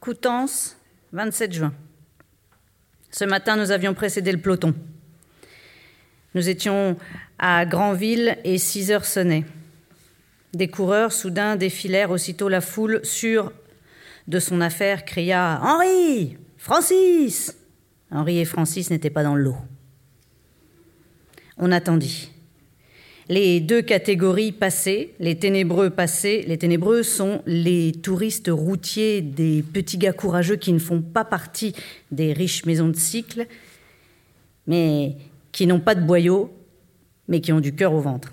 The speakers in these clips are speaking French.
Coutances, 27 juin. Ce matin, nous avions précédé le peloton. Nous étions à Granville et 6 heures sonnaient. Des coureurs soudain défilèrent aussitôt la foule, sûre de son affaire, cria Henri Francis Henri et Francis n'étaient pas dans le lot. On attendit. Les deux catégories passées, les ténébreux passés, les ténébreux sont les touristes routiers, des petits gars courageux qui ne font pas partie des riches maisons de cycle, mais qui n'ont pas de boyaux, mais qui ont du cœur au ventre.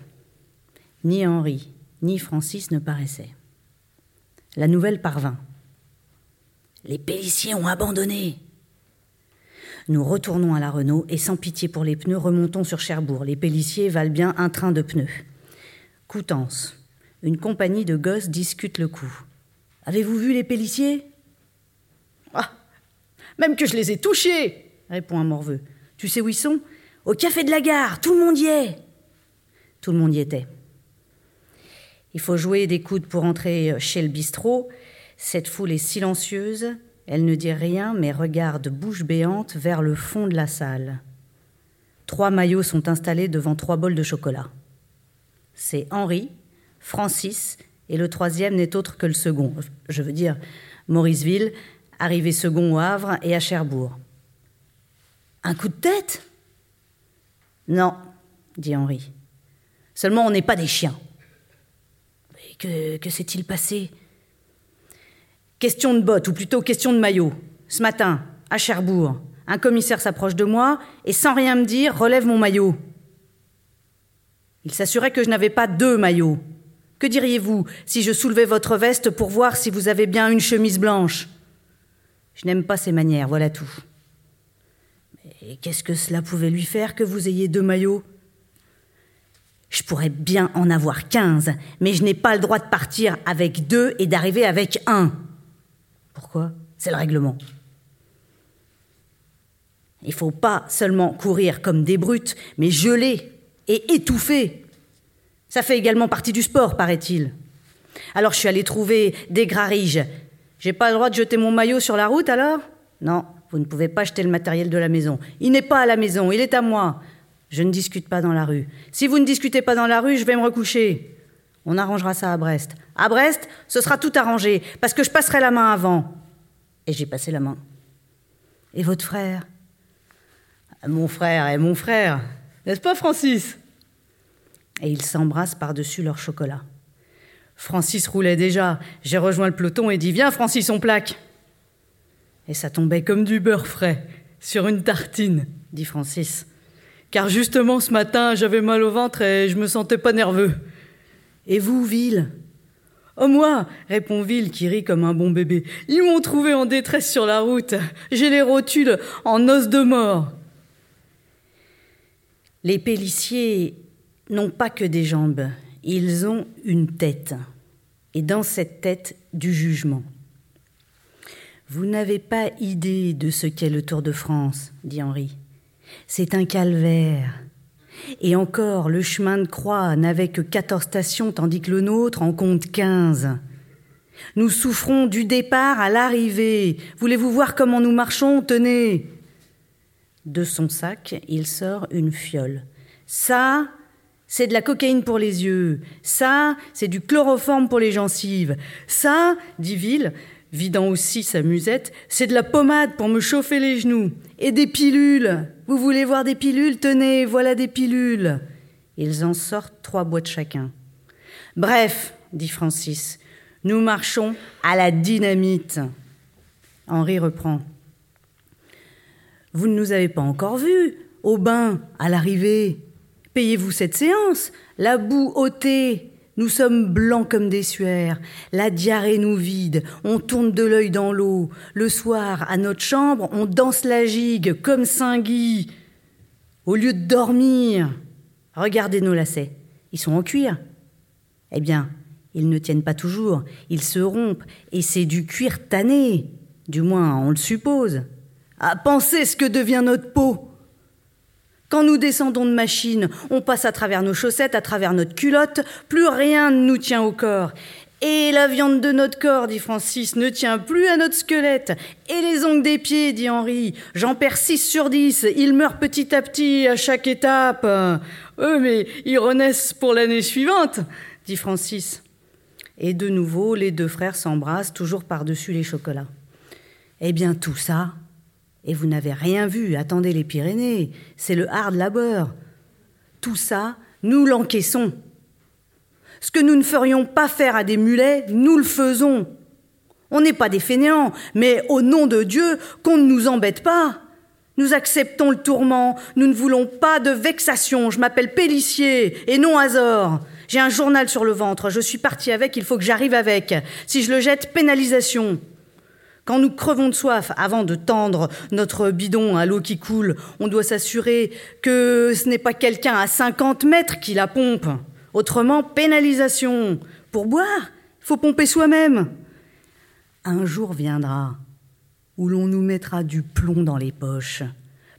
Ni Henri, ni Francis ne paraissaient. La nouvelle parvint. Les péliciers ont abandonné. Nous retournons à la Renault et sans pitié pour les pneus, remontons sur Cherbourg. Les péliciers valent bien un train de pneus. Coutances. Une compagnie de gosses discute le coup. Avez-vous vu les péliciers Ah Même que je les ai touchés répond un morveux. Tu sais où ils sont? Au café de la gare, tout le monde y est Tout le monde y était. Il faut jouer des coudes pour entrer chez le bistrot. Cette foule est silencieuse, elle ne dit rien, mais regarde bouche béante vers le fond de la salle. Trois maillots sont installés devant trois bols de chocolat. C'est Henri, Francis, et le troisième n'est autre que le second. Je veux dire, Mauriceville, arrivé second au Havre et à Cherbourg. Un coup de tête? Non, dit Henri. Seulement, on n'est pas des chiens. Que s'est-il passé? Question de bottes, ou plutôt question de maillot. Ce matin, à Cherbourg, un commissaire s'approche de moi et sans rien me dire relève mon maillot. Il s'assurait que je n'avais pas deux maillots. Que diriez-vous si je soulevais votre veste pour voir si vous avez bien une chemise blanche? Je n'aime pas ces manières, voilà tout. Mais qu'est-ce que cela pouvait lui faire que vous ayez deux maillots? Je pourrais bien en avoir quinze, mais je n'ai pas le droit de partir avec deux et d'arriver avec un. C'est le règlement. Il faut pas seulement courir comme des brutes, mais geler et étouffer. Ça fait également partie du sport, paraît-il. Alors je suis allé trouver des grariges. J'ai pas le droit de jeter mon maillot sur la route alors? Non, vous ne pouvez pas jeter le matériel de la maison. Il n'est pas à la maison, il est à moi. Je ne discute pas dans la rue. Si vous ne discutez pas dans la rue, je vais me recoucher. On arrangera ça à Brest. À Brest, ce sera tout arrangé, parce que je passerai la main avant. Et j'ai passé la main. Et votre frère? Mon frère est mon frère. N'est-ce pas, Francis? Et ils s'embrassent par-dessus leur chocolat. Francis roulait déjà. J'ai rejoint le peloton et dit Viens, Francis, on plaque. Et ça tombait comme du beurre frais sur une tartine, dit Francis. Car justement ce matin, j'avais mal au ventre et je me sentais pas nerveux. Et vous, Ville? Oh moi répond Ville qui rit comme un bon bébé. Ils m'ont trouvé en détresse sur la route. J'ai les rotules en os de mort. Les péliciers n'ont pas que des jambes, ils ont une tête. Et dans cette tête, du jugement. Vous n'avez pas idée de ce qu'est le Tour de France, dit Henri. C'est un calvaire. Et encore, le chemin de croix n'avait que 14 stations, tandis que le nôtre en compte 15. Nous souffrons du départ à l'arrivée. Voulez-vous voir comment nous marchons? Tenez. De son sac, il sort une fiole. Ça, c'est de la cocaïne pour les yeux. Ça, c'est du chloroforme pour les gencives. Ça, dit Ville, vidant aussi sa musette, c'est de la pommade pour me chauffer les genoux. Et des pilules. Vous voulez voir des pilules? Tenez, voilà des pilules. Ils en sortent trois boîtes chacun. Bref, dit Francis, nous marchons à la dynamite. Henri reprend. Vous ne nous avez pas encore vus, au bain, à l'arrivée. Payez-vous cette séance, la boue ôtée, nous sommes blancs comme des suaires, la diarrhée nous vide, on tourne de l'œil dans l'eau. Le soir, à notre chambre, on danse la gigue comme Saint-Guy. Au lieu de dormir, regardez nos lacets, ils sont en cuir. Eh bien, ils ne tiennent pas toujours, ils se rompent, et c'est du cuir tanné, du moins on le suppose. À penser ce que devient notre peau. Quand nous descendons de machine, on passe à travers nos chaussettes, à travers notre culotte, plus rien ne nous tient au corps. Et la viande de notre corps, dit Francis, ne tient plus à notre squelette. Et les ongles des pieds, dit Henri, j'en perds 6 sur 10. Ils meurent petit à petit à chaque étape. Eux, mais ils renaissent pour l'année suivante, dit Francis. Et de nouveau, les deux frères s'embrassent, toujours par-dessus les chocolats. Eh bien, tout ça, et vous n'avez rien vu, attendez les Pyrénées, c'est le hard labeur. Tout ça, nous l'encaissons. Ce que nous ne ferions pas faire à des mulets, nous le faisons. On n'est pas des fainéants, mais au nom de Dieu, qu'on ne nous embête pas. Nous acceptons le tourment, nous ne voulons pas de vexation. Je m'appelle Pélissier et non Azor. J'ai un journal sur le ventre, je suis parti avec, il faut que j'arrive avec. Si je le jette, pénalisation. Quand nous crevons de soif, avant de tendre notre bidon à l'eau qui coule, on doit s'assurer que ce n'est pas quelqu'un à 50 mètres qui la pompe. Autrement, pénalisation. Pour boire, il faut pomper soi-même. Un jour viendra où l'on nous mettra du plomb dans les poches,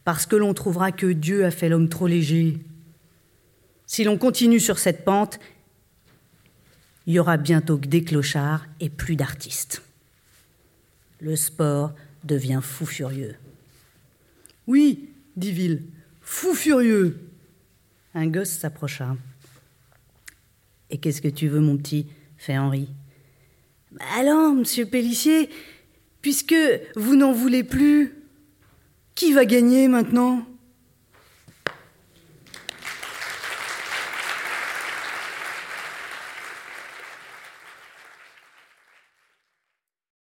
parce que l'on trouvera que Dieu a fait l'homme trop léger. Si l'on continue sur cette pente, il y aura bientôt que des clochards et plus d'artistes. Le sport devient fou furieux. Oui, dit Ville, fou furieux. Un gosse s'approcha. Et qu'est-ce que tu veux, mon petit? fait Henri. Alors, monsieur Pellissier, puisque vous n'en voulez plus, qui va gagner maintenant?